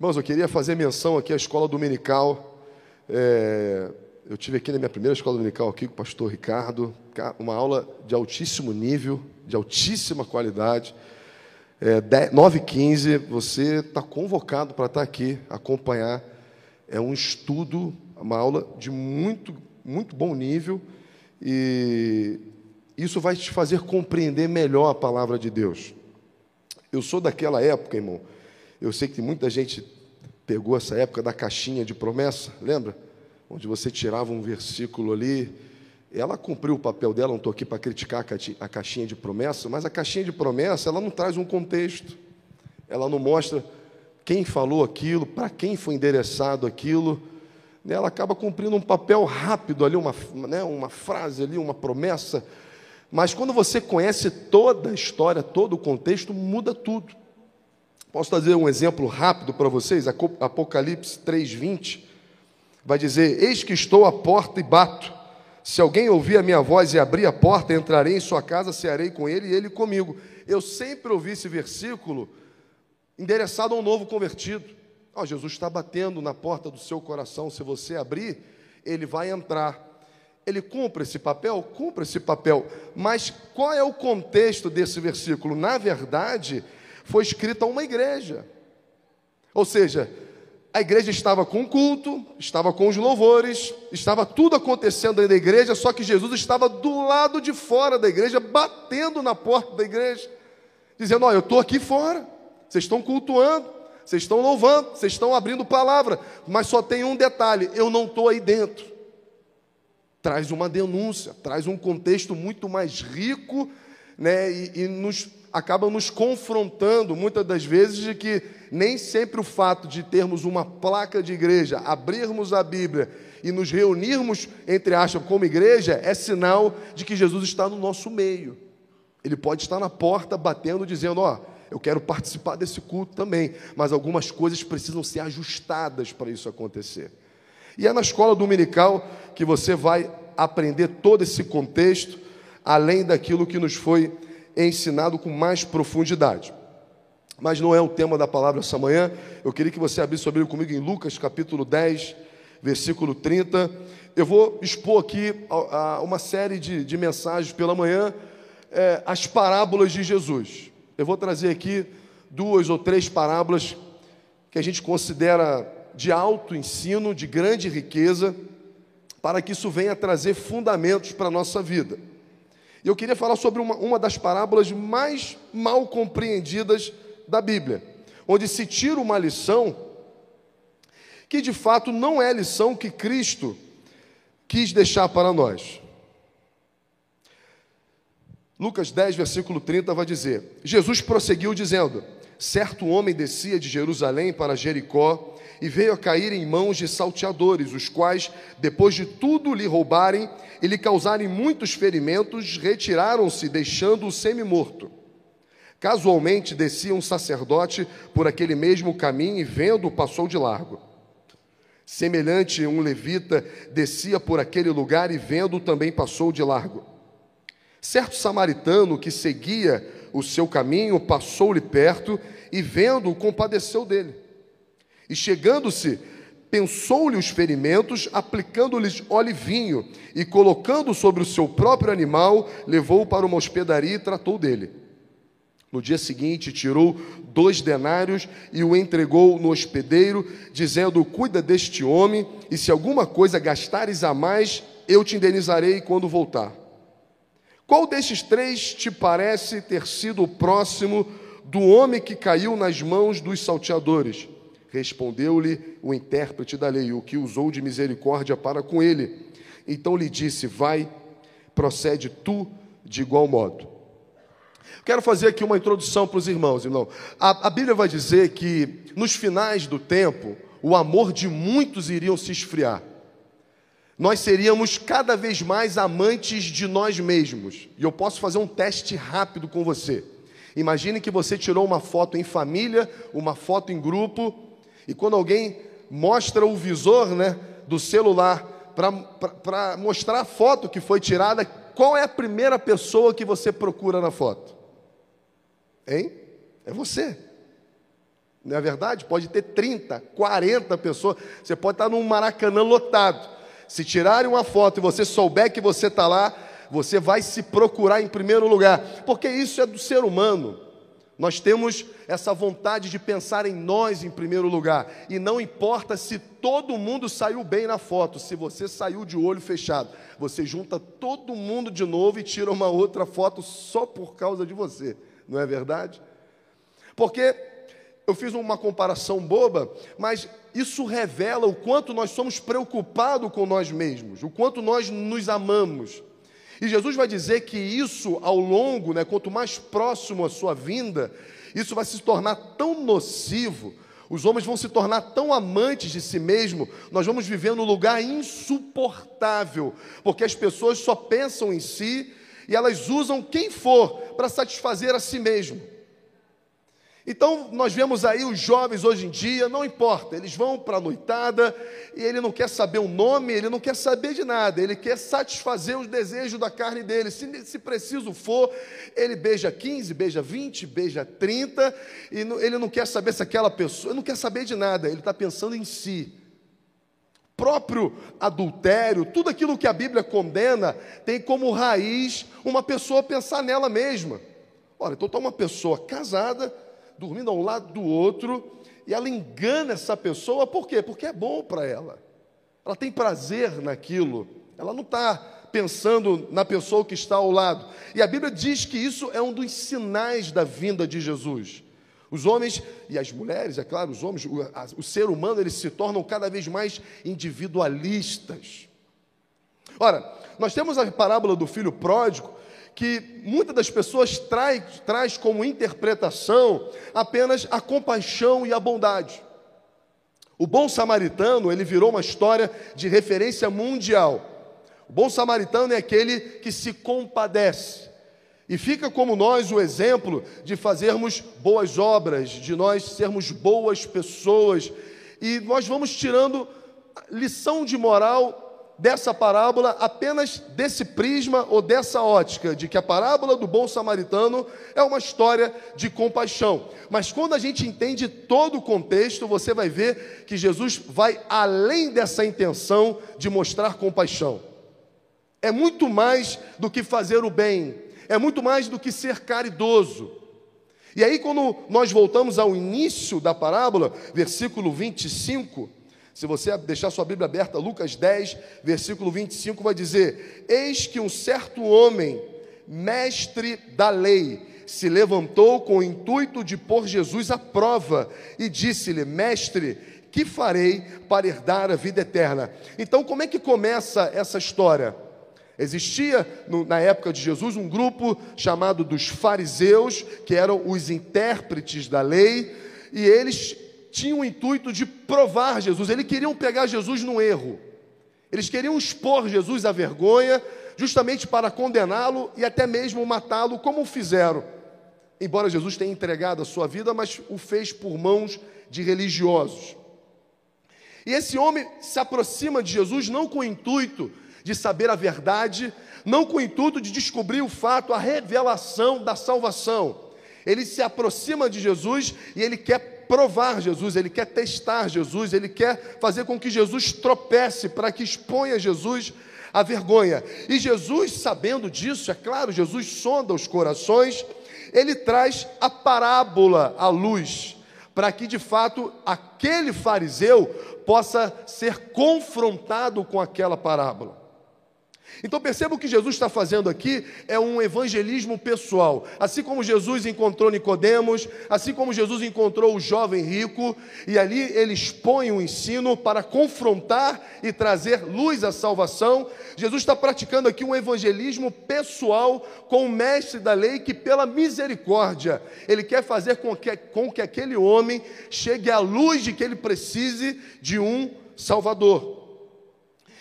Irmãos, eu queria fazer menção aqui à escola dominical. É, eu tive aqui na minha primeira escola dominical aqui com o pastor Ricardo, uma aula de altíssimo nível, de altíssima qualidade. É, 9h15, você está convocado para estar tá aqui, acompanhar. É um estudo, uma aula de muito, muito bom nível e isso vai te fazer compreender melhor a palavra de Deus. Eu sou daquela época, irmão, eu sei que muita gente pegou essa época da caixinha de promessa, lembra? Onde você tirava um versículo ali. Ela cumpriu o papel dela, não estou aqui para criticar a caixinha de promessa, mas a caixinha de promessa, ela não traz um contexto. Ela não mostra quem falou aquilo, para quem foi endereçado aquilo. Né? Ela acaba cumprindo um papel rápido ali, uma, né, uma frase ali, uma promessa. Mas quando você conhece toda a história, todo o contexto, muda tudo. Posso trazer um exemplo rápido para vocês? Apocalipse 3:20 vai dizer: Eis que estou à porta e bato. Se alguém ouvir a minha voz e abrir a porta, entrarei em sua casa, cearei com ele e ele comigo. Eu sempre ouvi esse versículo endereçado a um novo convertido. Oh, Jesus está batendo na porta do seu coração. Se você abrir, ele vai entrar. Ele cumpre esse papel? Cumpre esse papel. Mas qual é o contexto desse versículo? Na verdade, foi escrita a uma igreja. Ou seja, a igreja estava com culto, estava com os louvores, estava tudo acontecendo dentro da igreja, só que Jesus estava do lado de fora da igreja, batendo na porta da igreja, dizendo: Olha, eu estou aqui fora, vocês estão cultuando, vocês estão louvando, vocês estão abrindo palavra, mas só tem um detalhe: eu não estou aí dentro. Traz uma denúncia, traz um contexto muito mais rico, né, e, e nos acaba nos confrontando muitas das vezes de que nem sempre o fato de termos uma placa de igreja, abrirmos a Bíblia e nos reunirmos, entre aspas, como igreja, é sinal de que Jesus está no nosso meio. Ele pode estar na porta batendo, dizendo: Ó, oh, eu quero participar desse culto também, mas algumas coisas precisam ser ajustadas para isso acontecer. E é na escola dominical que você vai aprender todo esse contexto, além daquilo que nos foi ensinado com mais profundidade. Mas não é o tema da palavra essa manhã. Eu queria que você abrisse sua Bíblia comigo em Lucas capítulo 10, versículo 30. Eu vou expor aqui uma série de, de mensagens pela manhã, é, as parábolas de Jesus. Eu vou trazer aqui duas ou três parábolas que a gente considera de alto ensino, de grande riqueza, para que isso venha trazer fundamentos para a nossa vida. E eu queria falar sobre uma, uma das parábolas mais mal compreendidas da Bíblia, onde se tira uma lição que de fato não é a lição que Cristo quis deixar para nós. Lucas 10, versículo 30 vai dizer: Jesus prosseguiu dizendo: Certo homem descia de Jerusalém para Jericó e veio a cair em mãos de salteadores, os quais, depois de tudo lhe roubarem e lhe causarem muitos ferimentos, retiraram-se, deixando-o semi-morto. Casualmente descia um sacerdote por aquele mesmo caminho e, vendo, passou de largo. Semelhante um levita descia por aquele lugar e, vendo, também passou de largo. Certo samaritano que seguia o seu caminho passou-lhe perto e, vendo-o, compadeceu dele. E chegando-se, pensou-lhe os ferimentos, aplicando-lhes olivinho e colocando sobre o seu próprio animal, levou-o para uma hospedaria e tratou dele. No dia seguinte, tirou dois denários e o entregou no hospedeiro, dizendo: Cuida deste homem, e se alguma coisa gastares a mais, eu te indenizarei quando voltar. Qual destes três te parece ter sido o próximo do homem que caiu nas mãos dos salteadores? Respondeu-lhe o intérprete da lei, o que usou de misericórdia para com ele. Então lhe disse: Vai, procede tu de igual modo. Quero fazer aqui uma introdução para os irmãos, irmão. A, a Bíblia vai dizer que nos finais do tempo, o amor de muitos iriam se esfriar. Nós seríamos cada vez mais amantes de nós mesmos. E eu posso fazer um teste rápido com você. Imagine que você tirou uma foto em família, uma foto em grupo, e quando alguém mostra o visor né, do celular para mostrar a foto que foi tirada, qual é a primeira pessoa que você procura na foto? Hein? É você. Não é verdade? Pode ter 30, 40 pessoas. Você pode estar num Maracanã lotado. Se tirarem uma foto e você souber que você está lá, você vai se procurar em primeiro lugar, porque isso é do ser humano. Nós temos essa vontade de pensar em nós em primeiro lugar, e não importa se todo mundo saiu bem na foto, se você saiu de olho fechado, você junta todo mundo de novo e tira uma outra foto só por causa de você, não é verdade? Porque eu fiz uma comparação boba, mas isso revela o quanto nós somos preocupados com nós mesmos, o quanto nós nos amamos. E Jesus vai dizer que isso ao longo, né, quanto mais próximo a sua vinda, isso vai se tornar tão nocivo, os homens vão se tornar tão amantes de si mesmo, nós vamos viver num lugar insuportável, porque as pessoas só pensam em si e elas usam quem for para satisfazer a si mesmo. Então, nós vemos aí os jovens hoje em dia, não importa, eles vão para a noitada e ele não quer saber o nome, ele não quer saber de nada, ele quer satisfazer os desejos da carne dele. Se, se preciso for, ele beija 15, beija 20, beija 30, e não, ele não quer saber se aquela pessoa, não quer saber de nada, ele está pensando em si. Próprio adultério, tudo aquilo que a Bíblia condena, tem como raiz uma pessoa pensar nela mesma. Olha, então está uma pessoa casada dormindo ao lado do outro, e ela engana essa pessoa, por quê? Porque é bom para ela. Ela tem prazer naquilo. Ela não está pensando na pessoa que está ao lado. E a Bíblia diz que isso é um dos sinais da vinda de Jesus. Os homens e as mulheres, é claro, os homens, o, a, o ser humano, eles se tornam cada vez mais individualistas. Ora, nós temos a parábola do filho pródigo, que muitas das pessoas traz, traz como interpretação apenas a compaixão e a bondade. O bom samaritano, ele virou uma história de referência mundial. O bom samaritano é aquele que se compadece. E fica como nós o exemplo de fazermos boas obras, de nós sermos boas pessoas. E nós vamos tirando lição de moral dessa parábola apenas desse prisma ou dessa ótica, de que a parábola do bom samaritano é uma história de compaixão. Mas quando a gente entende todo o contexto, você vai ver que Jesus vai além dessa intenção de mostrar compaixão. É muito mais do que fazer o bem, é muito mais do que ser caridoso. E aí, quando nós voltamos ao início da parábola, versículo 25, se você deixar sua Bíblia aberta, Lucas 10, versículo 25, vai dizer: Eis que um certo homem, mestre da lei, se levantou com o intuito de pôr Jesus à prova e disse-lhe: Mestre, que farei para herdar a vida eterna? Então, como é que começa essa história? Existia no, na época de Jesus um grupo chamado dos fariseus, que eram os intérpretes da lei, e eles tinham o intuito de provar Jesus, eles queriam pegar Jesus no erro. Eles queriam expor Jesus à vergonha, justamente para condená-lo e até mesmo matá-lo, como fizeram. Embora Jesus tenha entregado a sua vida, mas o fez por mãos de religiosos. E esse homem se aproxima de Jesus não com o intuito de saber a verdade, não com o intuito de descobrir o fato, a revelação da salvação. Ele se aproxima de Jesus e ele quer provar Jesus, ele quer testar Jesus, ele quer fazer com que Jesus tropece, para que exponha Jesus à vergonha. E Jesus, sabendo disso, é claro, Jesus sonda os corações, ele traz a parábola à luz, para que de fato aquele fariseu possa ser confrontado com aquela parábola. Então perceba o que Jesus está fazendo aqui é um evangelismo pessoal. Assim como Jesus encontrou Nicodemos, assim como Jesus encontrou o jovem rico, e ali ele expõe o ensino para confrontar e trazer luz à salvação. Jesus está praticando aqui um evangelismo pessoal com o mestre da lei que, pela misericórdia, ele quer fazer com que, com que aquele homem chegue à luz de que ele precise de um Salvador.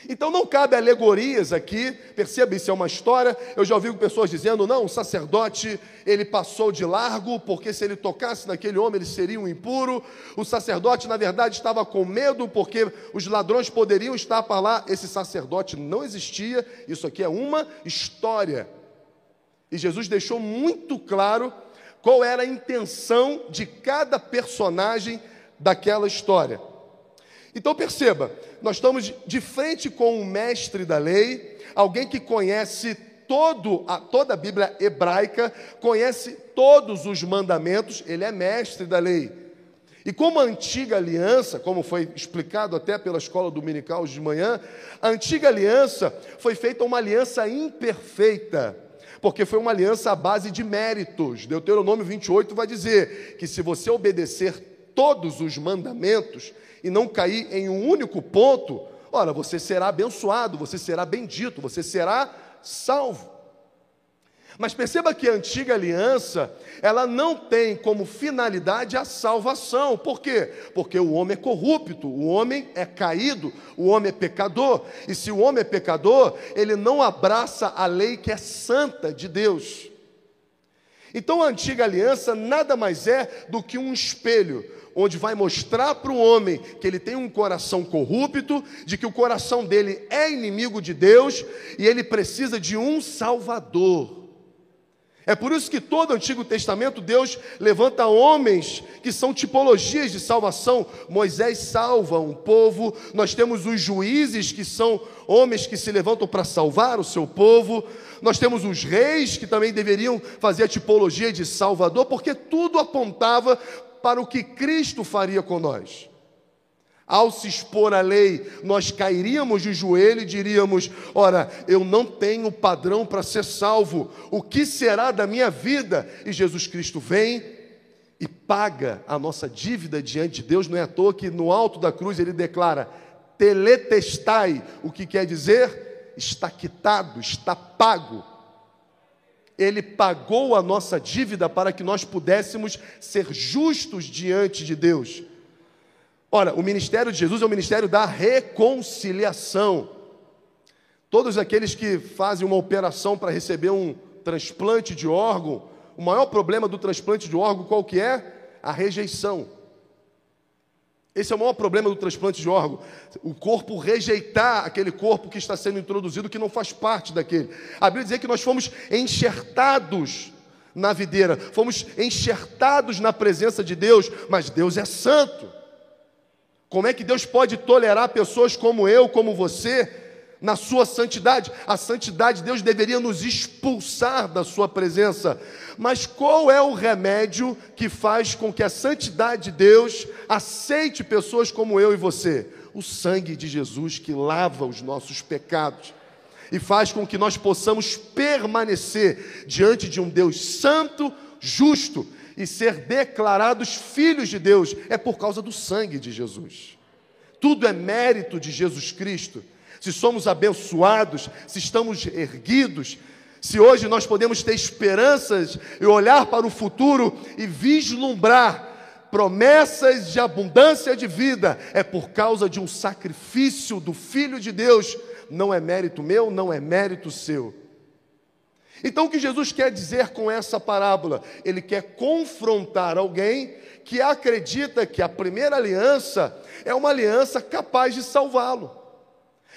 Então não cabe alegorias aqui, perceba, isso é uma história. Eu já ouvi pessoas dizendo: não, o sacerdote ele passou de largo, porque se ele tocasse naquele homem ele seria um impuro. O sacerdote, na verdade, estava com medo, porque os ladrões poderiam estar para lá. Esse sacerdote não existia, isso aqui é uma história. E Jesus deixou muito claro qual era a intenção de cada personagem daquela história. Então perceba, nós estamos de frente com um mestre da lei, alguém que conhece todo a, toda a Bíblia hebraica, conhece todos os mandamentos, ele é mestre da lei. E como a antiga aliança, como foi explicado até pela escola dominical de manhã, a antiga aliança foi feita uma aliança imperfeita porque foi uma aliança à base de méritos. Deuteronômio 28 vai dizer que se você obedecer todos os mandamentos e não cair em um único ponto, ora, você será abençoado, você será bendito, você será salvo. Mas perceba que a antiga aliança, ela não tem como finalidade a salvação. Por quê? Porque o homem é corrupto, o homem é caído, o homem é pecador. E se o homem é pecador, ele não abraça a lei que é santa de Deus. Então a antiga aliança nada mais é do que um espelho, onde vai mostrar para o homem que ele tem um coração corrupto, de que o coração dele é inimigo de Deus e ele precisa de um Salvador. É por isso que todo o Antigo Testamento Deus levanta homens que são tipologias de salvação. Moisés salva um povo, nós temos os juízes que são homens que se levantam para salvar o seu povo, nós temos os reis que também deveriam fazer a tipologia de salvador, porque tudo apontava para o que Cristo faria com nós. Ao se expor à lei, nós cairíamos de joelho e diríamos: Ora, eu não tenho padrão para ser salvo, o que será da minha vida? E Jesus Cristo vem e paga a nossa dívida diante de Deus. Não é à toa que no alto da cruz ele declara: Teletestai, o que quer dizer? Está quitado, está pago. Ele pagou a nossa dívida para que nós pudéssemos ser justos diante de Deus. Ora, o ministério de Jesus é o ministério da reconciliação. Todos aqueles que fazem uma operação para receber um transplante de órgão, o maior problema do transplante de órgão qual que é? A rejeição. Esse é o maior problema do transplante de órgão. O corpo rejeitar aquele corpo que está sendo introduzido, que não faz parte daquele. A Bíblia diz que nós fomos enxertados na videira, fomos enxertados na presença de Deus, mas Deus é santo. Como é que Deus pode tolerar pessoas como eu, como você, na sua santidade? A santidade, Deus deveria nos expulsar da sua presença. Mas qual é o remédio que faz com que a santidade de Deus aceite pessoas como eu e você? O sangue de Jesus que lava os nossos pecados e faz com que nós possamos permanecer diante de um Deus santo, justo e ser declarados filhos de Deus é por causa do sangue de Jesus. Tudo é mérito de Jesus Cristo. Se somos abençoados, se estamos erguidos, se hoje nós podemos ter esperanças e olhar para o futuro e vislumbrar promessas de abundância de vida, é por causa de um sacrifício do Filho de Deus. Não é mérito meu, não é mérito seu. Então, o que Jesus quer dizer com essa parábola? Ele quer confrontar alguém que acredita que a primeira aliança é uma aliança capaz de salvá-lo.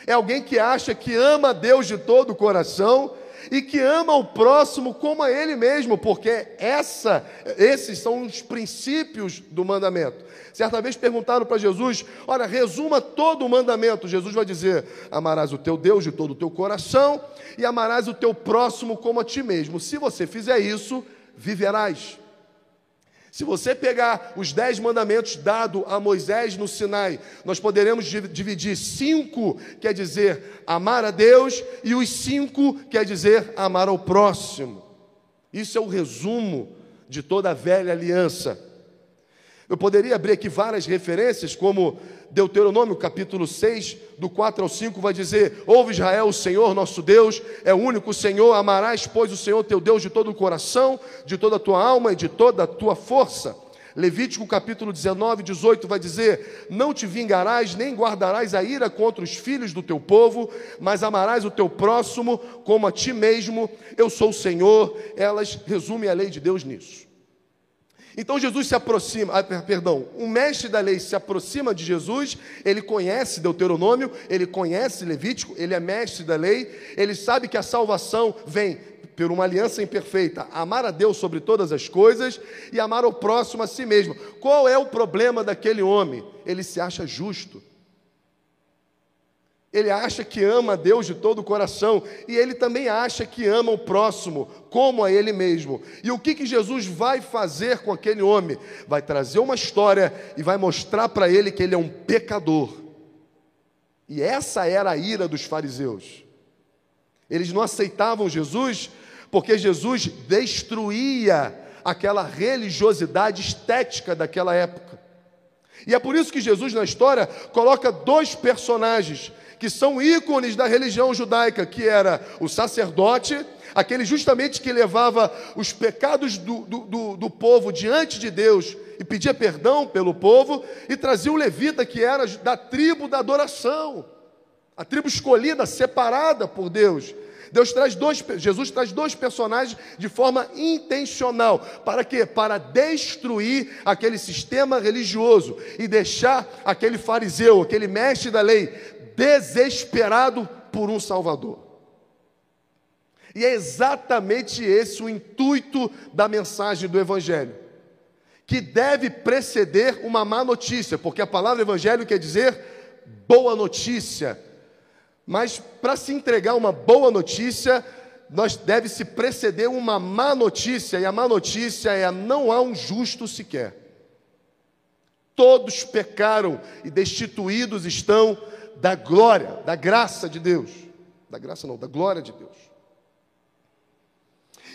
É alguém que acha que ama Deus de todo o coração e que ama o próximo como a ele mesmo, porque essa, esses são os princípios do mandamento. Certa vez perguntaram para Jesus: Olha, resuma todo o mandamento. Jesus vai dizer: Amarás o teu Deus de todo o teu coração e amarás o teu próximo como a ti mesmo. Se você fizer isso, viverás. Se você pegar os dez mandamentos dados a Moisés no Sinai, nós poderemos dividir cinco, quer dizer amar a Deus, e os cinco quer dizer amar ao próximo. Isso é o resumo de toda a velha aliança. Eu poderia abrir aqui várias referências, como Deuteronômio capítulo 6, do 4 ao 5, vai dizer: Ouve Israel, o Senhor nosso Deus é o único Senhor, amarás, pois, o Senhor teu Deus de todo o coração, de toda a tua alma e de toda a tua força. Levítico capítulo 19, 18 vai dizer: Não te vingarás, nem guardarás a ira contra os filhos do teu povo, mas amarás o teu próximo como a ti mesmo. Eu sou o Senhor. Elas resumem a lei de Deus nisso. Então Jesus se aproxima, ah, perdão, o mestre da lei se aproxima de Jesus, ele conhece Deuteronômio, ele conhece Levítico, ele é mestre da lei, ele sabe que a salvação vem por uma aliança imperfeita, amar a Deus sobre todas as coisas e amar o próximo a si mesmo. Qual é o problema daquele homem? Ele se acha justo. Ele acha que ama a Deus de todo o coração e ele também acha que ama o próximo como a ele mesmo. E o que, que Jesus vai fazer com aquele homem? Vai trazer uma história e vai mostrar para ele que ele é um pecador. E essa era a ira dos fariseus. Eles não aceitavam Jesus porque Jesus destruía aquela religiosidade estética daquela época. E é por isso que Jesus na história coloca dois personagens que são ícones da religião judaica, que era o sacerdote, aquele justamente que levava os pecados do, do, do, do povo diante de Deus e pedia perdão pelo povo, e trazia o levita, que era da tribo da adoração, a tribo escolhida, separada por Deus. Deus traz dois, Jesus traz dois personagens de forma intencional. Para quê? Para destruir aquele sistema religioso e deixar aquele fariseu, aquele mestre da lei, desesperado por um Salvador. E é exatamente esse o intuito da mensagem do Evangelho, que deve preceder uma má notícia, porque a palavra Evangelho quer dizer boa notícia. Mas para se entregar uma boa notícia, nós deve se preceder uma má notícia, e a má notícia é não há um justo sequer. Todos pecaram e destituídos estão da glória, da graça de Deus. Da graça não, da glória de Deus.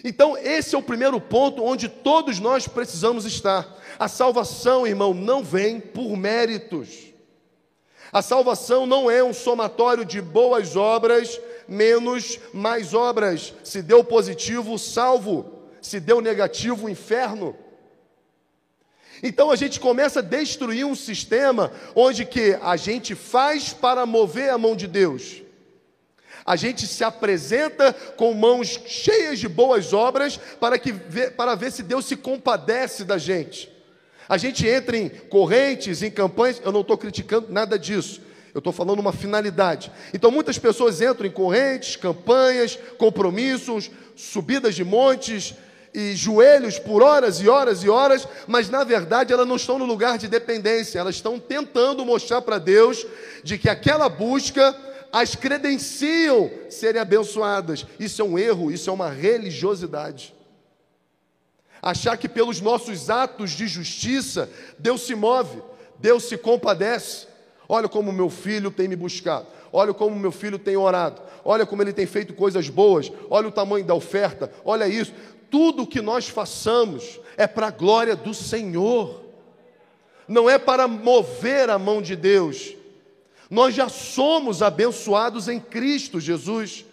Então, esse é o primeiro ponto onde todos nós precisamos estar. A salvação, irmão, não vem por méritos. A salvação não é um somatório de boas obras menos mais obras. Se deu positivo, salvo. Se deu negativo, inferno. Então a gente começa a destruir um sistema onde que a gente faz para mover a mão de Deus. A gente se apresenta com mãos cheias de boas obras para, que, para ver se Deus se compadece da gente. A gente entra em correntes, em campanhas, eu não estou criticando nada disso. Eu estou falando uma finalidade. Então, muitas pessoas entram em correntes, campanhas, compromissos, subidas de montes, e joelhos por horas e horas e horas, mas na verdade elas não estão no lugar de dependência, elas estão tentando mostrar para Deus de que aquela busca as credenciam serem abençoadas. Isso é um erro, isso é uma religiosidade. Achar que pelos nossos atos de justiça Deus se move, Deus se compadece. Olha como meu filho tem me buscado. Olha como meu filho tem orado. Olha como ele tem feito coisas boas. Olha o tamanho da oferta. Olha isso tudo que nós façamos é para a glória do Senhor, não é para mover a mão de Deus. Nós já somos abençoados em Cristo Jesus.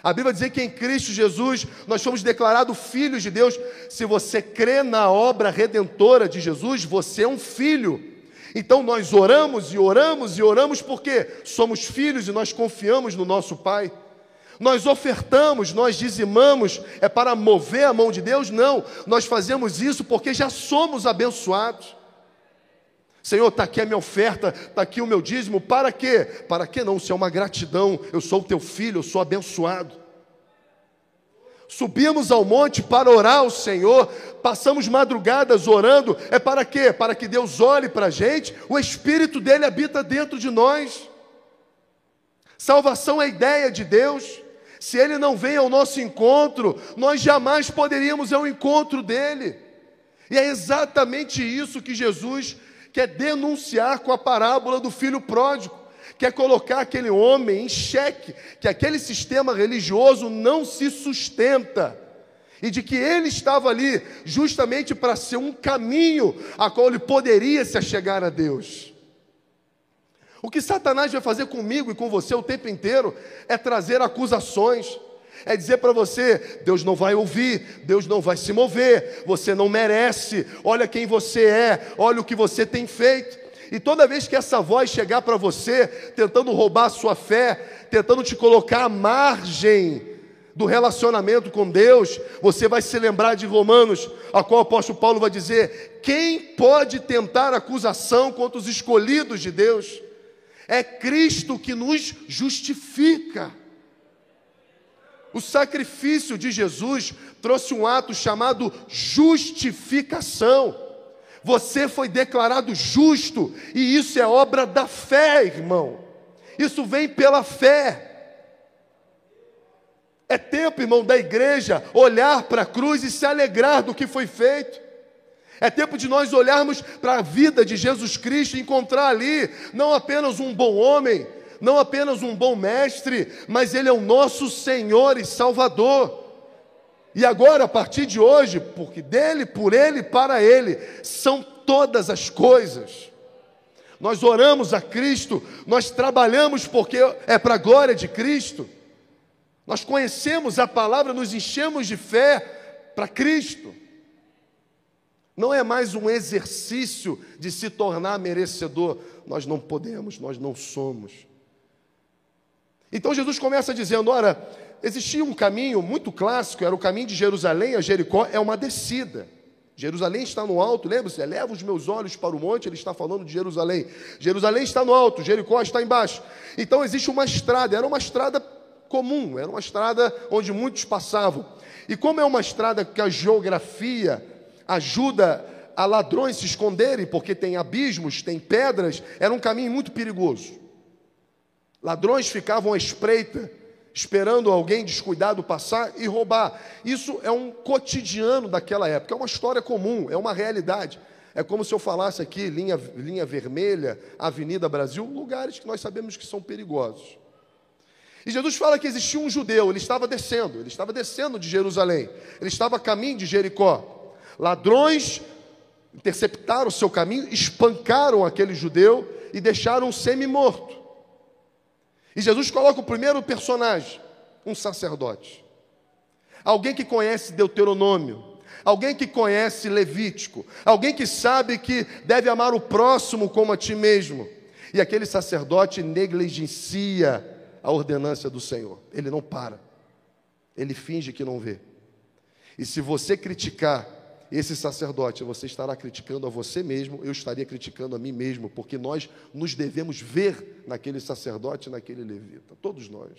A Bíblia diz que em Cristo Jesus nós somos declarados filhos de Deus. Se você crê na obra redentora de Jesus, você é um filho. Então nós oramos e oramos e oramos porque somos filhos e nós confiamos no nosso Pai. Nós ofertamos, nós dizimamos, é para mover a mão de Deus? Não, nós fazemos isso porque já somos abençoados. Senhor, está aqui a minha oferta, está aqui o meu dízimo, para quê? Para quê não? Se é uma gratidão, eu sou o teu filho, eu sou abençoado. Subimos ao monte para orar ao Senhor, passamos madrugadas orando, é para quê? Para que Deus olhe para a gente, o Espírito dele habita dentro de nós. Salvação é ideia de Deus. Se ele não vem ao nosso encontro, nós jamais poderíamos ao encontro dele. E é exatamente isso que Jesus quer denunciar com a parábola do filho pródigo. Quer colocar aquele homem em xeque, que aquele sistema religioso não se sustenta. E de que ele estava ali justamente para ser um caminho a qual ele poderia se achegar a Deus. O que Satanás vai fazer comigo e com você o tempo inteiro é trazer acusações, é dizer para você: Deus não vai ouvir, Deus não vai se mover, você não merece, olha quem você é, olha o que você tem feito. E toda vez que essa voz chegar para você, tentando roubar a sua fé, tentando te colocar à margem do relacionamento com Deus, você vai se lembrar de Romanos, a qual o apóstolo Paulo vai dizer: quem pode tentar acusação contra os escolhidos de Deus? É Cristo que nos justifica. O sacrifício de Jesus trouxe um ato chamado justificação. Você foi declarado justo, e isso é obra da fé, irmão. Isso vem pela fé. É tempo, irmão, da igreja olhar para a cruz e se alegrar do que foi feito. É tempo de nós olharmos para a vida de Jesus Cristo e encontrar ali não apenas um bom homem, não apenas um bom mestre, mas Ele é o nosso Senhor e Salvador. E agora, a partir de hoje, porque dele, por ele, para ele, são todas as coisas. Nós oramos a Cristo, nós trabalhamos porque é para a glória de Cristo. Nós conhecemos a palavra, nos enchemos de fé para Cristo. Não é mais um exercício de se tornar merecedor. Nós não podemos, nós não somos. Então Jesus começa dizendo: ora, existia um caminho muito clássico, era o caminho de Jerusalém a Jericó, é uma descida. Jerusalém está no alto, lembra-se? Eleva os meus olhos para o monte, ele está falando de Jerusalém. Jerusalém está no alto, Jericó está embaixo. Então existe uma estrada, era uma estrada comum, era uma estrada onde muitos passavam. E como é uma estrada que a geografia ajuda a ladrões se esconderem, porque tem abismos, tem pedras, era um caminho muito perigoso. Ladrões ficavam à espreita, esperando alguém descuidado passar e roubar. Isso é um cotidiano daquela época, é uma história comum, é uma realidade. É como se eu falasse aqui, linha, linha vermelha, Avenida Brasil, lugares que nós sabemos que são perigosos. E Jesus fala que existia um judeu, ele estava descendo, ele estava descendo de Jerusalém, ele estava a caminho de Jericó. Ladrões interceptaram o seu caminho, espancaram aquele judeu e deixaram semi-morto. E Jesus coloca o primeiro personagem, um sacerdote. Alguém que conhece Deuteronômio, alguém que conhece Levítico, alguém que sabe que deve amar o próximo como a ti mesmo. E aquele sacerdote negligencia a ordenância do Senhor. Ele não para. Ele finge que não vê. E se você criticar esse sacerdote, você estará criticando a você mesmo, eu estaria criticando a mim mesmo, porque nós nos devemos ver naquele sacerdote, naquele levita, todos nós.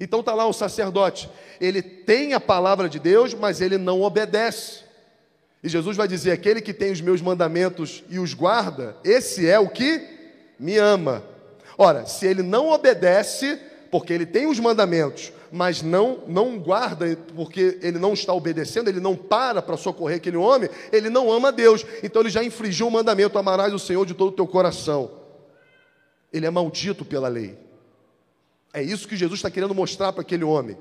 Então está lá o sacerdote, ele tem a palavra de Deus, mas ele não obedece. E Jesus vai dizer: aquele que tem os meus mandamentos e os guarda, esse é o que me ama. Ora, se ele não obedece, porque ele tem os mandamentos, mas não não guarda, porque ele não está obedecendo, ele não para para socorrer aquele homem, ele não ama Deus. Então ele já infringiu o mandamento: amarás o Senhor de todo o teu coração. Ele é maldito pela lei. É isso que Jesus está querendo mostrar para aquele homem.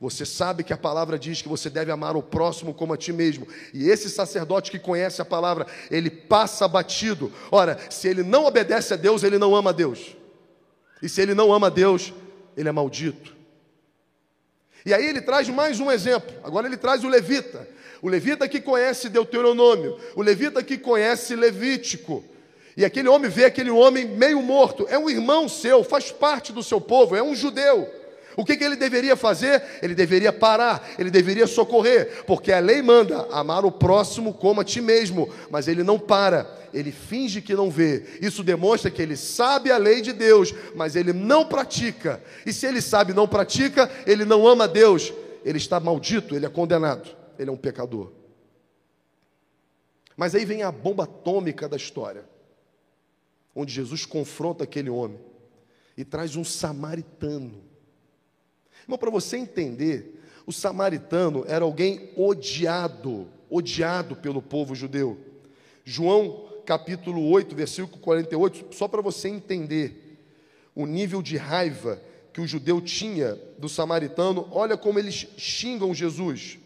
Você sabe que a palavra diz que você deve amar o próximo como a ti mesmo. E esse sacerdote que conhece a palavra, ele passa batido. Ora, se ele não obedece a Deus, ele não ama Deus. E se ele não ama Deus, ele é maldito. E aí ele traz mais um exemplo. Agora ele traz o levita. O levita que conhece Deuteronômio, o levita que conhece Levítico. E aquele homem vê aquele homem meio morto, é um irmão seu, faz parte do seu povo, é um judeu. O que, que, ele deveria fazer? Ele deveria parar, ele deveria socorrer, porque a lei manda amar o próximo como a ti mesmo, mas ele não para, ele finge que não vê. Isso demonstra que ele sabe a lei de Deus, mas ele não pratica. E se ele sabe e não pratica, ele não ama Deus, ele está maldito, ele é condenado, ele é um pecador. Mas aí vem a bomba atômica da história, onde Jesus confronta aquele homem e traz um samaritano. Irmão, para você entender, o samaritano era alguém odiado, odiado pelo povo judeu. João capítulo 8, versículo 48, só para você entender o nível de raiva que o judeu tinha do samaritano, olha como eles xingam Jesus.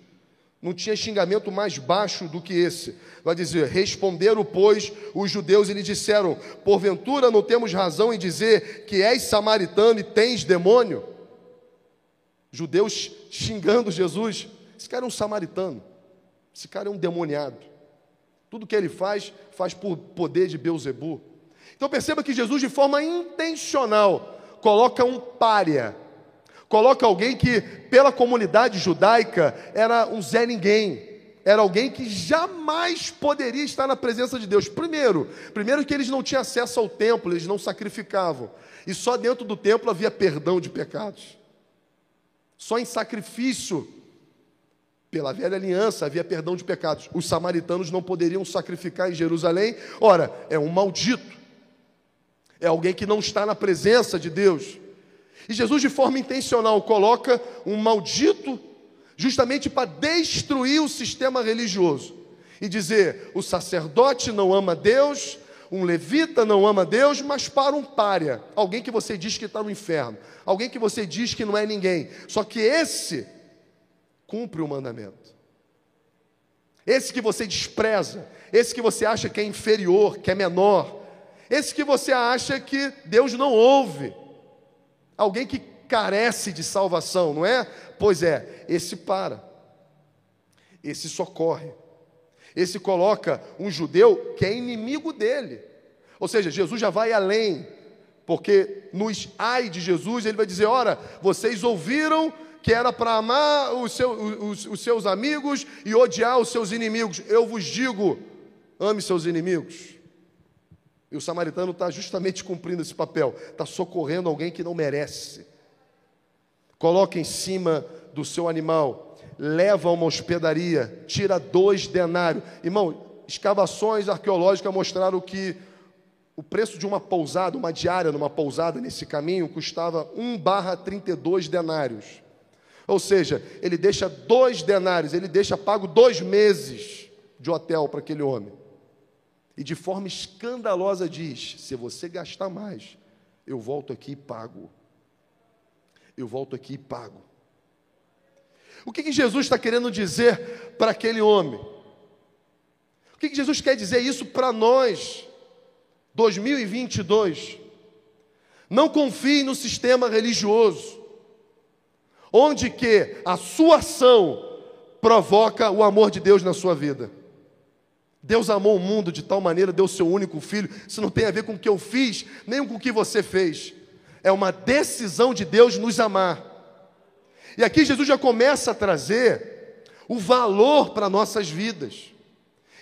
Não tinha xingamento mais baixo do que esse. Vai dizer: Responderam, pois, os judeus e lhe disseram: Porventura não temos razão em dizer que és samaritano e tens demônio? Judeus xingando Jesus. Esse cara é um samaritano. Esse cara é um demoniado. Tudo que ele faz, faz por poder de Beuzebu. Então perceba que Jesus, de forma intencional, coloca um pária. Coloca alguém que, pela comunidade judaica, era um Zé Ninguém. Era alguém que jamais poderia estar na presença de Deus. Primeiro, primeiro que eles não tinham acesso ao templo, eles não sacrificavam. E só dentro do templo havia perdão de pecados. Só em sacrifício pela velha aliança havia perdão de pecados. Os samaritanos não poderiam sacrificar em Jerusalém. Ora, é um maldito. É alguém que não está na presença de Deus. E Jesus, de forma intencional, coloca um maldito justamente para destruir o sistema religioso e dizer: o sacerdote não ama Deus, um levita não ama Deus, mas para um pária, alguém que você diz que está no inferno, alguém que você diz que não é ninguém. Só que esse cumpre o mandamento. Esse que você despreza, esse que você acha que é inferior, que é menor, esse que você acha que Deus não ouve, alguém que carece de salvação, não é? Pois é, esse para, esse socorre, esse coloca um judeu que é inimigo dele. Ou seja, Jesus já vai além, porque nos ai de Jesus ele vai dizer: ora, vocês ouviram que era para amar os, seu, os, os seus amigos e odiar os seus inimigos. Eu vos digo: ame seus inimigos. E o samaritano está justamente cumprindo esse papel, está socorrendo alguém que não merece. Coloca em cima do seu animal, leva a uma hospedaria, tira dois denários. Irmão, escavações arqueológicas mostraram que o preço de uma pousada, uma diária numa pousada nesse caminho, custava 1 barra 32 denários. Ou seja, ele deixa dois denários, ele deixa pago dois meses de hotel para aquele homem. E de forma escandalosa diz: se você gastar mais, eu volto aqui e pago. Eu volto aqui e pago. O que, que Jesus está querendo dizer para aquele homem? O que, que Jesus quer dizer isso para nós, 2022? Não confie no sistema religioso onde que a sua ação provoca o amor de Deus na sua vida. Deus amou o mundo de tal maneira, deu seu único filho. Isso não tem a ver com o que eu fiz, nem com o que você fez. É uma decisão de Deus nos amar. E aqui Jesus já começa a trazer o valor para nossas vidas,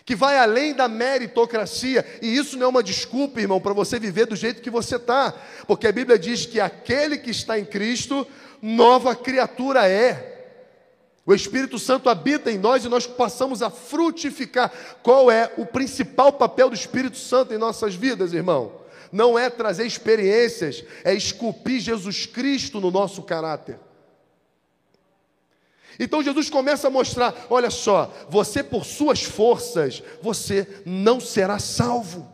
que vai além da meritocracia. E isso não é uma desculpa, irmão, para você viver do jeito que você está, porque a Bíblia diz que aquele que está em Cristo nova criatura é. O Espírito Santo habita em nós e nós passamos a frutificar. Qual é o principal papel do Espírito Santo em nossas vidas, irmão? Não é trazer experiências, é esculpir Jesus Cristo no nosso caráter. Então Jesus começa a mostrar: olha só, você por suas forças, você não será salvo.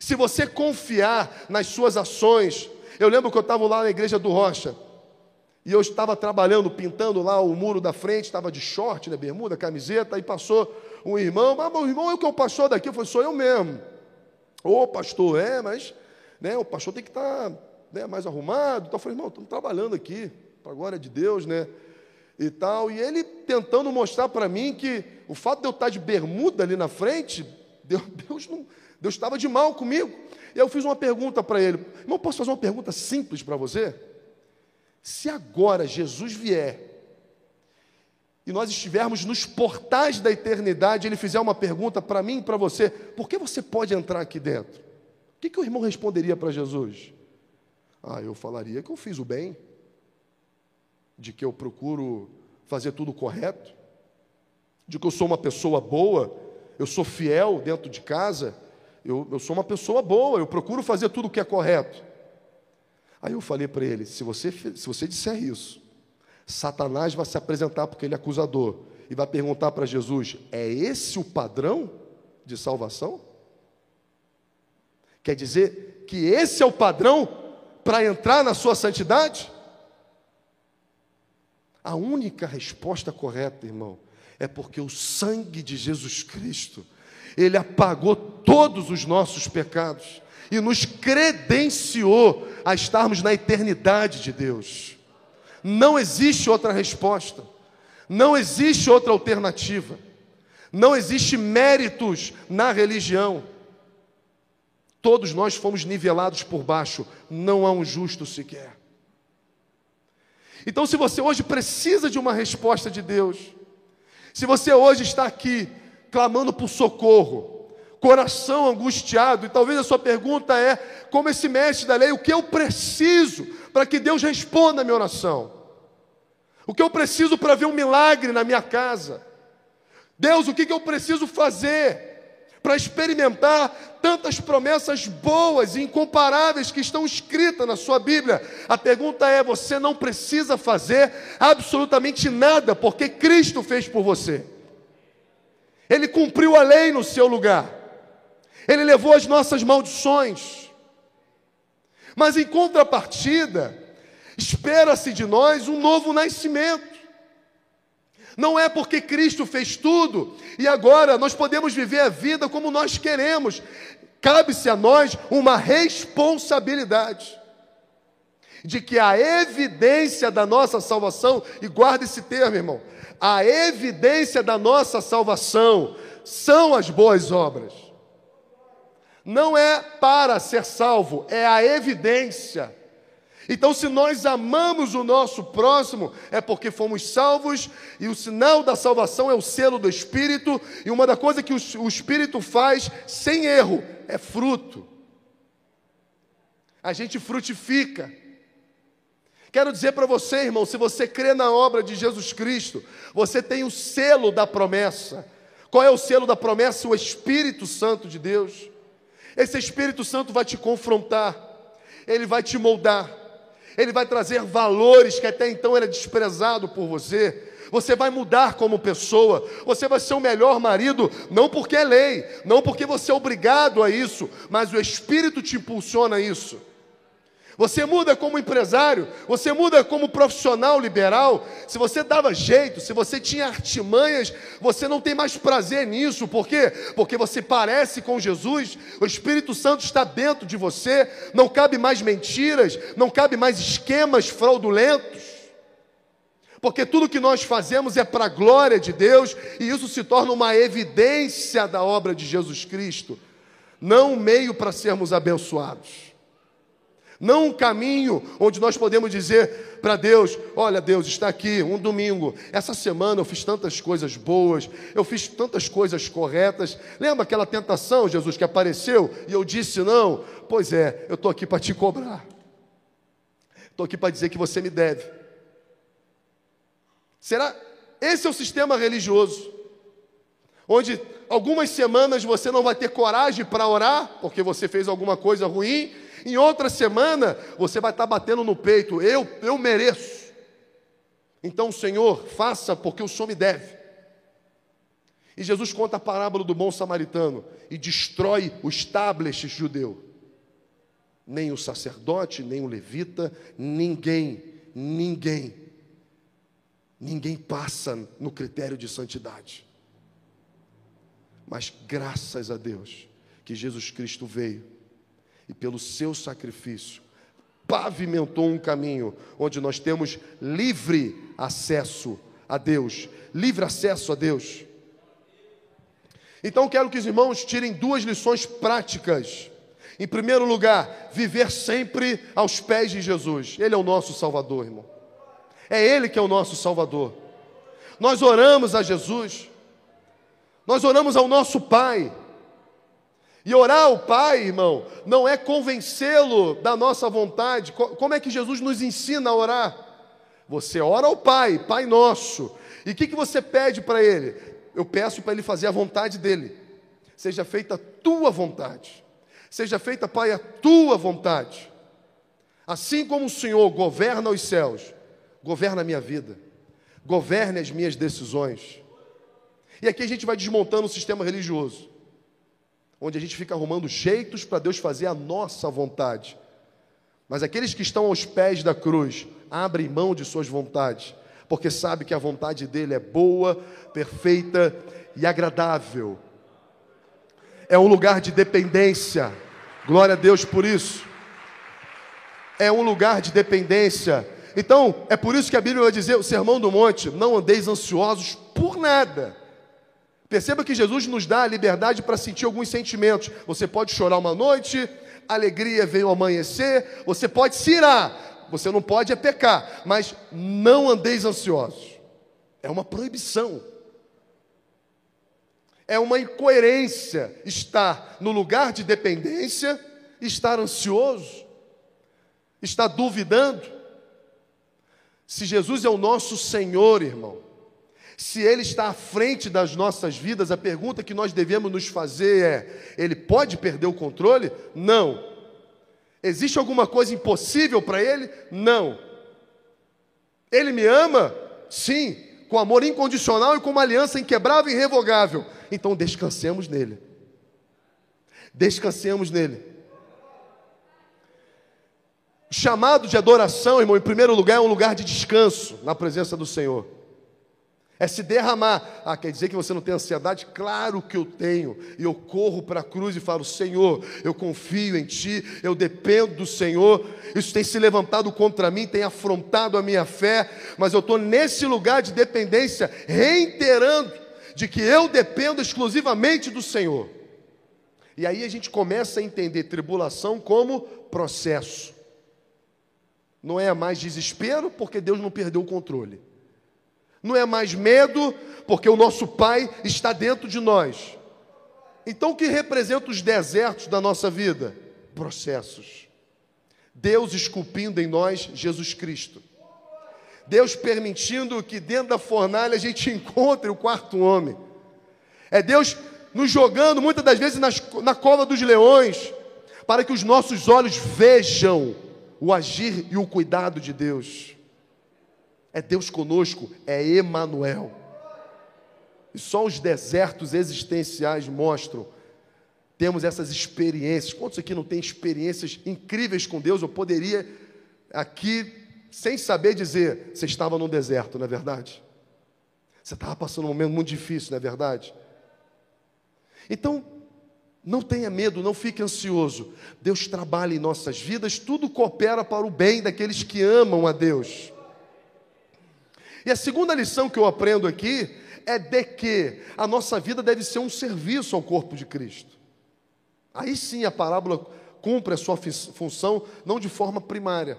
Se você confiar nas suas ações, eu lembro que eu estava lá na igreja do Rocha, e eu estava trabalhando, pintando lá o muro da frente, estava de short, né, bermuda, camiseta, e passou um irmão, mas meu irmão é o que o pastor daqui, eu falei, sou eu mesmo. Ô pastor, é, mas né, o pastor tem que estar tá, né, mais arrumado. Então eu falei, irmão, estamos trabalhando aqui, para a glória de Deus, né? E tal. E ele tentando mostrar para mim que o fato de eu estar de bermuda ali na frente, Deus, Deus não, Deus estava de mal comigo. E eu fiz uma pergunta para ele, irmão, posso fazer uma pergunta simples para você? Se agora Jesus vier e nós estivermos nos portais da eternidade, ele fizer uma pergunta para mim e para você: por que você pode entrar aqui dentro? O que, que o irmão responderia para Jesus? Ah, eu falaria que eu fiz o bem, de que eu procuro fazer tudo correto, de que eu sou uma pessoa boa, eu sou fiel dentro de casa, eu, eu sou uma pessoa boa, eu procuro fazer tudo o que é correto. Aí eu falei para ele: se você, se você disser isso, Satanás vai se apresentar porque ele é acusador e vai perguntar para Jesus: é esse o padrão de salvação? Quer dizer que esse é o padrão para entrar na sua santidade? A única resposta correta, irmão, é porque o sangue de Jesus Cristo, ele apagou todos os nossos pecados e nos credenciou a estarmos na eternidade de Deus. Não existe outra resposta, não existe outra alternativa, não existe méritos na religião. Todos nós fomos nivelados por baixo, não há um justo sequer. Então, se você hoje precisa de uma resposta de Deus, se você hoje está aqui clamando por socorro, coração angustiado, e talvez a sua pergunta é: como esse mestre da lei, o que eu preciso para que Deus responda a minha oração? O que eu preciso para ver um milagre na minha casa? Deus, o que, que eu preciso fazer para experimentar tantas promessas boas e incomparáveis que estão escritas na sua Bíblia? A pergunta é: você não precisa fazer absolutamente nada, porque Cristo fez por você. Ele cumpriu a lei no seu lugar, ele levou as nossas maldições. Mas em contrapartida, espera-se de nós um novo nascimento. Não é porque Cristo fez tudo e agora nós podemos viver a vida como nós queremos. Cabe-se a nós uma responsabilidade de que a evidência da nossa salvação, e guarde esse termo, irmão, a evidência da nossa salvação são as boas obras. Não é para ser salvo, é a evidência. Então, se nós amamos o nosso próximo, é porque fomos salvos, e o sinal da salvação é o selo do Espírito, e uma da coisa que o Espírito faz sem erro é fruto. A gente frutifica. Quero dizer para você, irmão, se você crê na obra de Jesus Cristo, você tem o selo da promessa. Qual é o selo da promessa? O Espírito Santo de Deus. Esse Espírito Santo vai te confrontar, ele vai te moldar, ele vai trazer valores que até então era desprezado por você. Você vai mudar como pessoa, você vai ser o melhor marido, não porque é lei, não porque você é obrigado a isso, mas o Espírito te impulsiona a isso. Você muda como empresário, você muda como profissional liberal. Se você dava jeito, se você tinha artimanhas, você não tem mais prazer nisso. Por quê? Porque você parece com Jesus, o Espírito Santo está dentro de você, não cabe mais mentiras, não cabe mais esquemas fraudulentos. Porque tudo que nós fazemos é para a glória de Deus e isso se torna uma evidência da obra de Jesus Cristo, não um meio para sermos abençoados não um caminho onde nós podemos dizer para Deus: Olha, Deus, está aqui um domingo. Essa semana eu fiz tantas coisas boas, eu fiz tantas coisas corretas. Lembra aquela tentação, Jesus, que apareceu e eu disse não? Pois é, eu estou aqui para te cobrar. Estou aqui para dizer que você me deve. Será? Esse é o sistema religioso, onde algumas semanas você não vai ter coragem para orar, porque você fez alguma coisa ruim, em outra semana, você vai estar batendo no peito: eu, eu mereço. Então, Senhor, faça porque o Senhor me deve. E Jesus conta a parábola do bom samaritano e destrói o establishment judeu. Nem o sacerdote, nem o levita, ninguém, ninguém, ninguém passa no critério de santidade. Mas graças a Deus que Jesus Cristo veio e pelo seu sacrifício pavimentou um caminho onde nós temos livre acesso a Deus, livre acesso a Deus. Então quero que os irmãos tirem duas lições práticas. Em primeiro lugar, viver sempre aos pés de Jesus. Ele é o nosso Salvador, irmão. É Ele que é o nosso Salvador. Nós oramos a Jesus, nós oramos ao nosso Pai. E orar ao Pai, irmão, não é convencê-lo da nossa vontade. Como é que Jesus nos ensina a orar? Você ora ao Pai, Pai nosso. E o que, que você pede para Ele? Eu peço para Ele fazer a vontade dEle. Seja feita a tua vontade. Seja feita, Pai, a tua vontade. Assim como o Senhor governa os céus, governa a minha vida, governe as minhas decisões. E aqui a gente vai desmontando o sistema religioso onde a gente fica arrumando jeitos para Deus fazer a nossa vontade. Mas aqueles que estão aos pés da cruz abrem mão de suas vontades, porque sabe que a vontade dele é boa, perfeita e agradável. É um lugar de dependência. Glória a Deus por isso. É um lugar de dependência. Então, é por isso que a Bíblia vai dizer, o Sermão do Monte, não andeis ansiosos por nada. Perceba que Jesus nos dá a liberdade para sentir alguns sentimentos. Você pode chorar uma noite, alegria veio ao amanhecer, você pode se irar, você não pode é pecar, mas não andeis ansiosos. É uma proibição. É uma incoerência estar no lugar de dependência, estar ansioso, estar duvidando. Se Jesus é o nosso Senhor, irmão, se Ele está à frente das nossas vidas, a pergunta que nós devemos nos fazer é: Ele pode perder o controle? Não. Existe alguma coisa impossível para Ele? Não. Ele me ama? Sim, com amor incondicional e com uma aliança inquebrável e irrevogável. Então descansemos nele. Descansemos nele. Chamado de adoração, irmão, em primeiro lugar, é um lugar de descanso na presença do Senhor. É se derramar. Ah, quer dizer que você não tem ansiedade? Claro que eu tenho. E eu corro para a cruz e falo: Senhor, eu confio em Ti, eu dependo do Senhor. Isso tem se levantado contra mim, tem afrontado a minha fé, mas eu estou nesse lugar de dependência, reiterando de que eu dependo exclusivamente do Senhor. E aí a gente começa a entender tribulação como processo. Não é mais desespero, porque Deus não perdeu o controle. Não é mais medo, porque o nosso Pai está dentro de nós. Então, o que representa os desertos da nossa vida? Processos. Deus esculpindo em nós Jesus Cristo. Deus permitindo que dentro da fornalha a gente encontre o quarto homem. É Deus nos jogando muitas das vezes nas, na cova dos leões, para que os nossos olhos vejam o agir e o cuidado de Deus. É Deus conosco, é Emanuel. E só os desertos existenciais mostram. Temos essas experiências. Quantos aqui não têm experiências incríveis com Deus? Eu poderia aqui, sem saber dizer, você estava num deserto, não é verdade? Você estava passando um momento muito difícil, não é verdade? Então, não tenha medo, não fique ansioso. Deus trabalha em nossas vidas, tudo coopera para o bem daqueles que amam a Deus. E a segunda lição que eu aprendo aqui é de que a nossa vida deve ser um serviço ao corpo de Cristo. Aí sim a parábola cumpre a sua função, não de forma primária.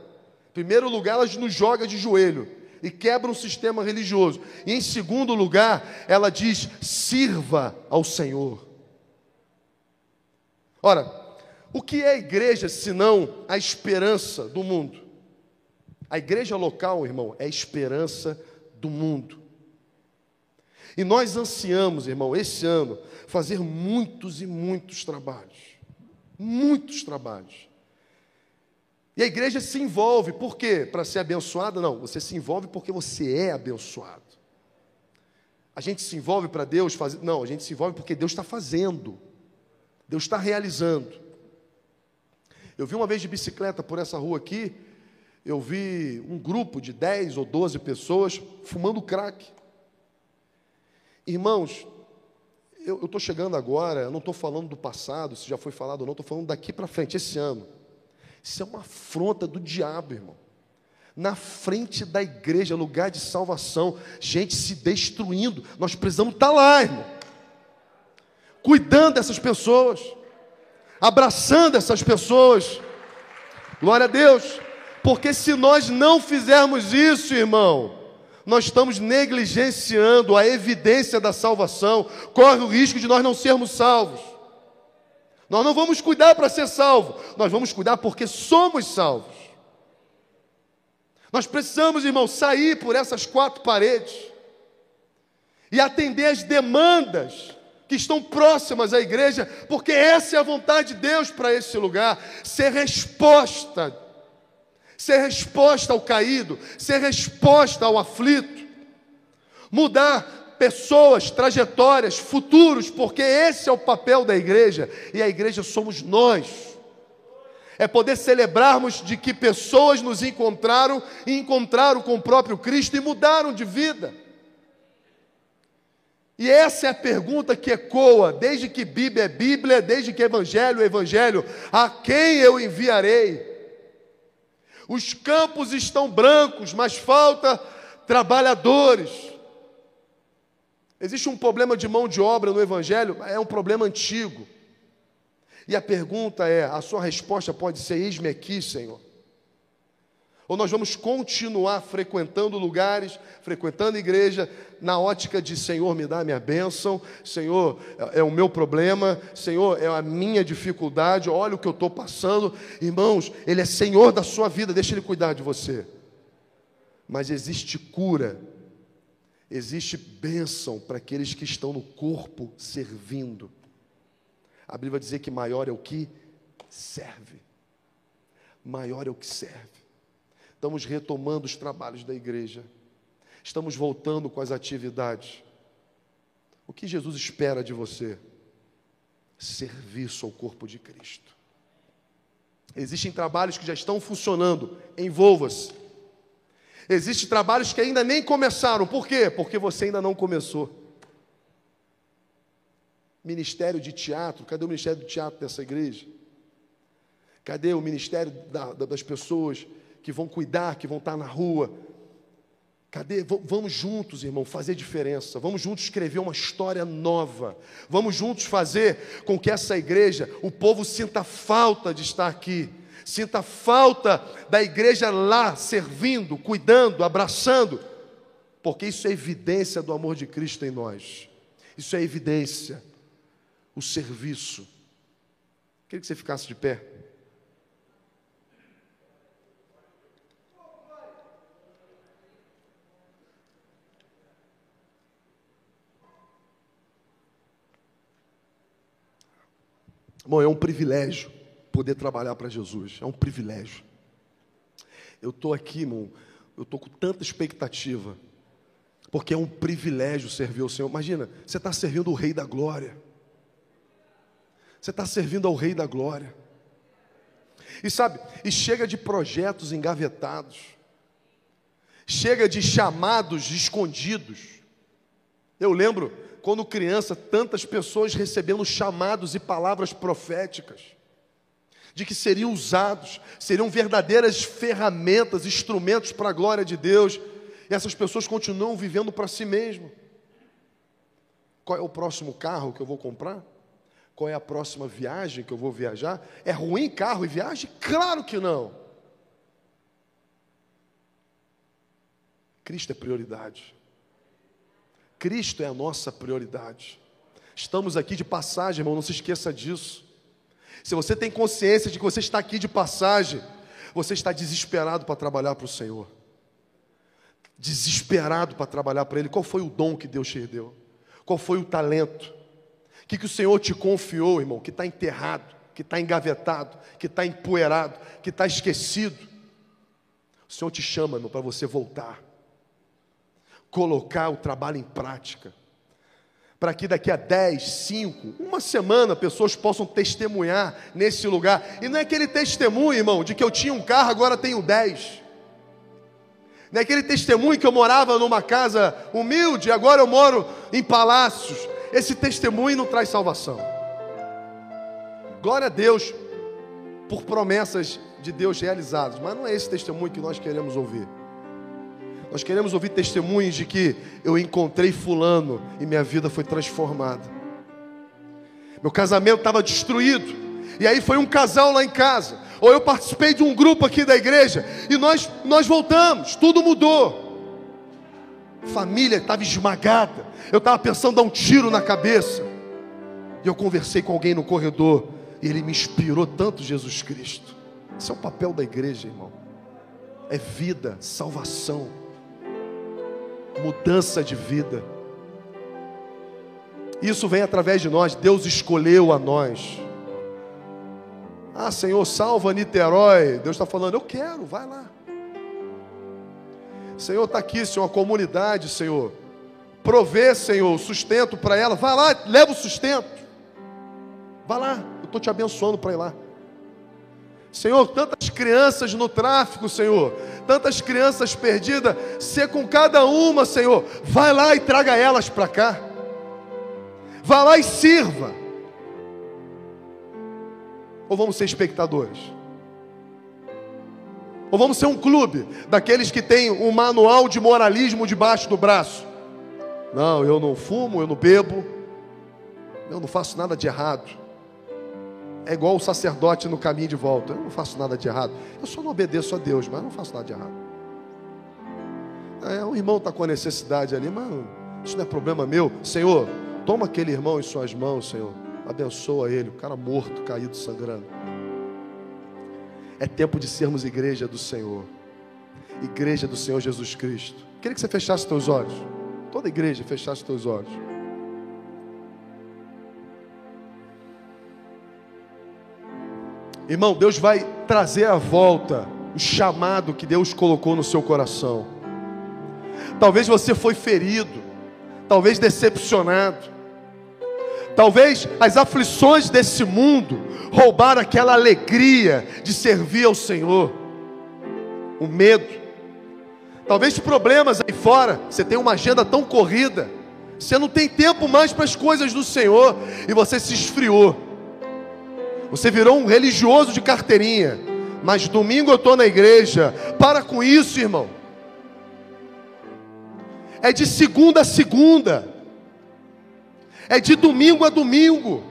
Em primeiro lugar, ela nos joga de joelho e quebra um sistema religioso. E em segundo lugar, ela diz: sirva ao Senhor. Ora, o que é a igreja senão a esperança do mundo? A igreja local, irmão, é a esperança do mundo. E nós ansiamos, irmão, esse ano, fazer muitos e muitos trabalhos. Muitos trabalhos. E a igreja se envolve, por quê? Para ser abençoada? Não, você se envolve porque você é abençoado. A gente se envolve para Deus fazer. Não, a gente se envolve porque Deus está fazendo. Deus está realizando. Eu vi uma vez de bicicleta por essa rua aqui, eu vi um grupo de 10 ou 12 pessoas fumando crack. Irmãos, eu estou chegando agora, eu não estou falando do passado, se já foi falado ou não, estou falando daqui para frente, esse ano. Isso é uma afronta do diabo, irmão. Na frente da igreja, lugar de salvação, gente se destruindo. Nós precisamos estar tá lá, irmão cuidando dessas pessoas, abraçando essas pessoas. Glória a Deus. Porque se nós não fizermos isso, irmão, nós estamos negligenciando a evidência da salvação, corre o risco de nós não sermos salvos. Nós não vamos cuidar para ser salvo, nós vamos cuidar porque somos salvos. Nós precisamos, irmão, sair por essas quatro paredes e atender as demandas que estão próximas à igreja, porque essa é a vontade de Deus para esse lugar ser resposta, ser resposta ao caído, ser resposta ao aflito, mudar pessoas, trajetórias, futuros, porque esse é o papel da igreja e a igreja somos nós. É poder celebrarmos de que pessoas nos encontraram e encontraram com o próprio Cristo e mudaram de vida. E essa é a pergunta que ecoa, desde que Bíblia é Bíblia, desde que Evangelho é Evangelho: a quem eu enviarei? Os campos estão brancos, mas falta trabalhadores. Existe um problema de mão de obra no Evangelho, é um problema antigo. E a pergunta é: a sua resposta pode ser: eis-me aqui, Senhor. Ou nós vamos continuar frequentando lugares, frequentando igreja, na ótica de Senhor, me dá a minha bênção, Senhor, é, é o meu problema, Senhor, é a minha dificuldade, olha o que eu estou passando. Irmãos, Ele é Senhor da sua vida, deixa Ele cuidar de você. mas existe cura, existe bênção para aqueles que estão no corpo servindo. A Bíblia vai dizer que maior é o que serve. Maior é o que serve. Estamos retomando os trabalhos da igreja. Estamos voltando com as atividades. O que Jesus espera de você? Serviço ao corpo de Cristo. Existem trabalhos que já estão funcionando, envolva-se. Existem trabalhos que ainda nem começaram, por quê? Porque você ainda não começou. Ministério de teatro, cadê o ministério do teatro dessa igreja? Cadê o ministério da, da, das pessoas que vão cuidar, que vão estar na rua? Cadê? Vamos juntos, irmão, fazer diferença. Vamos juntos escrever uma história nova. Vamos juntos fazer com que essa igreja, o povo sinta falta de estar aqui. Sinta falta da igreja lá servindo, cuidando, abraçando. Porque isso é evidência do amor de Cristo em nós. Isso é evidência. O serviço. Queria que você ficasse de pé. Irmão, é um privilégio poder trabalhar para Jesus, é um privilégio. Eu estou aqui, irmão, eu estou com tanta expectativa, porque é um privilégio servir ao Senhor. Imagina, você está servindo o Rei da Glória, você está servindo ao Rei da Glória, e sabe, e chega de projetos engavetados, chega de chamados escondidos. Eu lembro quando criança, tantas pessoas recebendo chamados e palavras proféticas, de que seriam usados, seriam verdadeiras ferramentas, instrumentos para a glória de Deus, e essas pessoas continuam vivendo para si mesmo. Qual é o próximo carro que eu vou comprar? Qual é a próxima viagem que eu vou viajar? É ruim carro e viagem? Claro que não. Cristo é prioridade. Cristo é a nossa prioridade. Estamos aqui de passagem, irmão, não se esqueça disso. Se você tem consciência de que você está aqui de passagem, você está desesperado para trabalhar para o Senhor. Desesperado para trabalhar para Ele. Qual foi o dom que Deus te deu? Qual foi o talento? O que, que o Senhor te confiou, irmão? Que está enterrado, que está engavetado, que está empoeirado, que está esquecido. O Senhor te chama, irmão, para você voltar colocar o trabalho em prática. Para que daqui a 10, 5, uma semana, pessoas possam testemunhar nesse lugar. E não é aquele testemunho, irmão, de que eu tinha um carro, agora tenho 10. Não é aquele testemunho que eu morava numa casa humilde, agora eu moro em palácios. Esse testemunho não traz salvação. Glória a Deus por promessas de Deus realizadas, mas não é esse testemunho que nós queremos ouvir. Nós queremos ouvir testemunhos de que eu encontrei Fulano e minha vida foi transformada. Meu casamento estava destruído. E aí foi um casal lá em casa. Ou eu participei de um grupo aqui da igreja e nós, nós voltamos, tudo mudou. Família estava esmagada. Eu estava pensando dar um tiro na cabeça. E eu conversei com alguém no corredor e ele me inspirou tanto Jesus Cristo. Esse é o papel da igreja, irmão. É vida, salvação mudança de vida. Isso vem através de nós, Deus escolheu a nós. Ah, Senhor, salva Niterói. Deus está falando, eu quero, vai lá. Senhor, está aqui, Senhor, a comunidade, Senhor. Provê, Senhor, sustento para ela. Vai lá, leva o sustento. Vai lá, eu estou te abençoando para ir lá. Senhor, tantas crianças no tráfico, Senhor, tantas crianças perdidas, ser com cada uma, Senhor, vai lá e traga elas para cá, vá lá e sirva, ou vamos ser espectadores? Ou vamos ser um clube daqueles que tem um manual de moralismo debaixo do braço? Não, eu não fumo, eu não bebo, eu não faço nada de errado é igual o sacerdote no caminho de volta. Eu não faço nada de errado. Eu só não obedeço a Deus, mas não faço nada de errado. É, o irmão está com a necessidade ali, mas isso não é problema meu. Senhor, toma aquele irmão em suas mãos, Senhor. Abençoa ele, o cara morto, caído, sangrando. É tempo de sermos igreja do Senhor. Igreja do Senhor Jesus Cristo. Queria que você fechasse seus olhos. Toda igreja fechasse seus olhos. Irmão, Deus vai trazer à volta o chamado que Deus colocou no seu coração. Talvez você foi ferido, talvez decepcionado. Talvez as aflições desse mundo roubaram aquela alegria de servir ao Senhor. O medo. Talvez problemas aí fora, você tem uma agenda tão corrida, você não tem tempo mais para as coisas do Senhor e você se esfriou. Você virou um religioso de carteirinha, mas domingo eu estou na igreja. Para com isso, irmão. É de segunda a segunda é de domingo a domingo.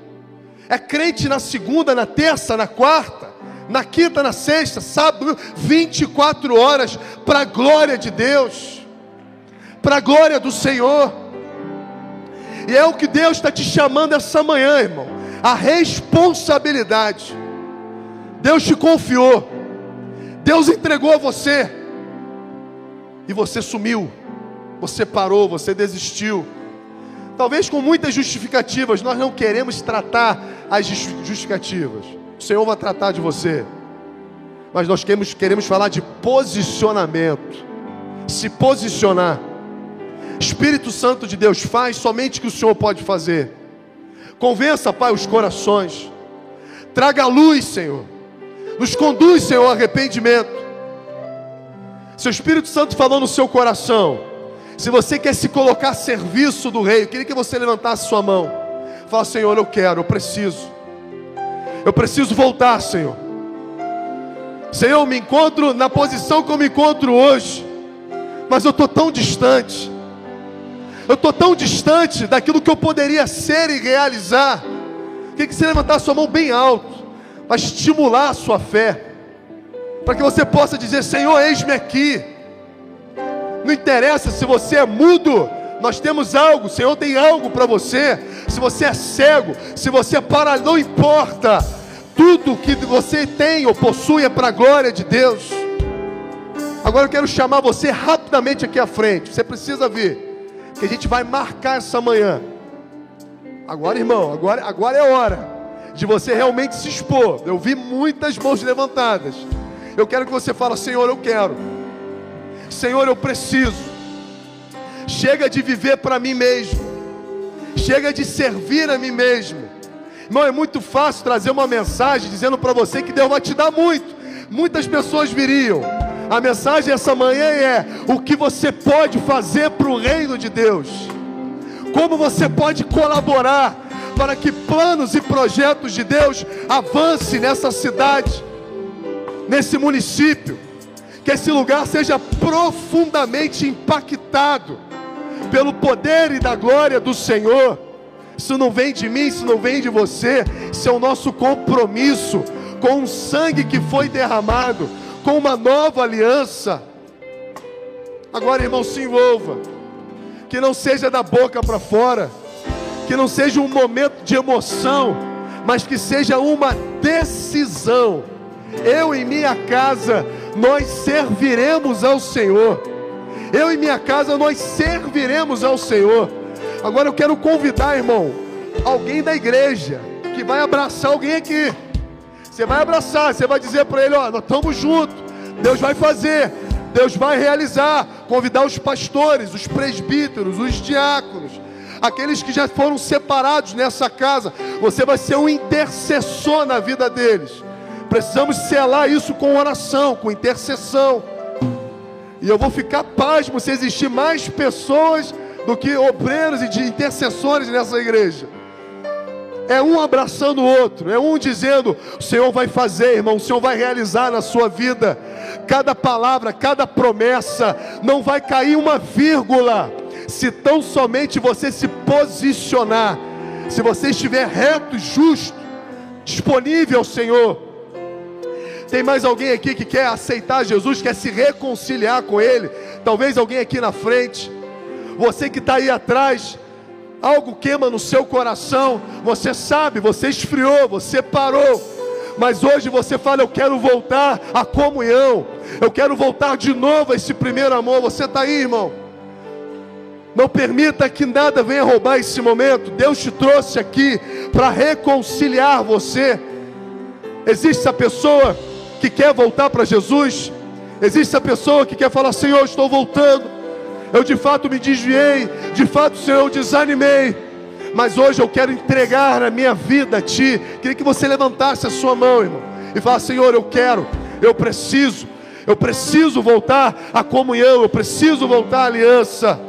É crente na segunda, na terça, na quarta, na quinta, na sexta, sábado, 24 horas, para a glória de Deus, para a glória do Senhor. E é o que Deus está te chamando essa manhã, irmão. A responsabilidade. Deus te confiou. Deus entregou a você. E você sumiu. Você parou, você desistiu talvez com muitas justificativas, nós não queremos tratar as justificativas. O Senhor vai tratar de você. Mas nós queremos, queremos falar de posicionamento. Se posicionar. Espírito Santo de Deus faz somente o que o Senhor pode fazer. Convença, Pai, os corações. Traga luz, Senhor. Nos conduz, Senhor, ao arrependimento. Seu Espírito Santo falou no seu coração se você quer se colocar a serviço do rei, eu queria que você levantasse sua mão. Fala, Senhor, eu quero, eu preciso. Eu preciso voltar, Senhor. Senhor, eu me encontro na posição que eu me encontro hoje, mas eu estou tão distante. Eu estou tão distante daquilo que eu poderia ser e realizar. Queria que você levantasse sua mão bem alto, para estimular a sua fé, para que você possa dizer: Senhor, eis-me aqui. Não interessa se você é mudo, nós temos algo, o Senhor tem algo para você. Se você é cego, se você é parado, não importa. Tudo que você tem ou possui é para a glória de Deus. Agora eu quero chamar você rapidamente aqui à frente. Você precisa vir, que a gente vai marcar essa manhã. Agora, irmão, agora, agora é hora de você realmente se expor. Eu vi muitas mãos levantadas. Eu quero que você fale, Senhor, eu quero. Senhor, eu preciso. Chega de viver para mim mesmo. Chega de servir a mim mesmo. Irmão, é muito fácil trazer uma mensagem dizendo para você que Deus vai te dar muito. Muitas pessoas viriam. A mensagem essa manhã é: o que você pode fazer para o reino de Deus? Como você pode colaborar para que planos e projetos de Deus avancem nessa cidade, nesse município? que esse lugar seja profundamente impactado pelo poder e da glória do Senhor. Isso não vem de mim, isso não vem de você, isso é o nosso compromisso com o sangue que foi derramado, com uma nova aliança. Agora, irmão, se envolva, que não seja da boca para fora, que não seja um momento de emoção, mas que seja uma decisão. Eu e minha casa nós serviremos ao Senhor. Eu e minha casa, nós serviremos ao Senhor. Agora eu quero convidar, irmão, alguém da igreja que vai abraçar alguém aqui. Você vai abraçar, você vai dizer para ele: Ó, nós estamos juntos. Deus vai fazer, Deus vai realizar. Convidar os pastores, os presbíteros, os diáconos, aqueles que já foram separados nessa casa. Você vai ser um intercessor na vida deles. Precisamos selar isso com oração, com intercessão. E eu vou ficar pasmo se existir mais pessoas do que obreiros e de intercessores nessa igreja. É um abraçando o outro, é um dizendo: o Senhor vai fazer, irmão, o Senhor vai realizar na sua vida. Cada palavra, cada promessa, não vai cair uma vírgula, se tão somente você se posicionar, se você estiver reto, justo, disponível ao Senhor tem mais alguém aqui que quer aceitar Jesus, quer se reconciliar com Ele? Talvez alguém aqui na frente. Você que está aí atrás, algo queima no seu coração. Você sabe, você esfriou, você parou. Mas hoje você fala: Eu quero voltar à comunhão, eu quero voltar de novo a esse primeiro amor. Você está aí, irmão? Não permita que nada venha roubar esse momento. Deus te trouxe aqui para reconciliar você. Existe essa pessoa que quer voltar para Jesus? Existe essa pessoa que quer falar: Senhor, estou voltando. Eu de fato me desviei, de fato, Senhor, eu desanimei mas hoje eu quero entregar a minha vida a Ti. Queria que você levantasse a sua mão, irmão, e falasse: Senhor, eu quero, eu preciso, eu preciso voltar à comunhão, eu preciso voltar à aliança.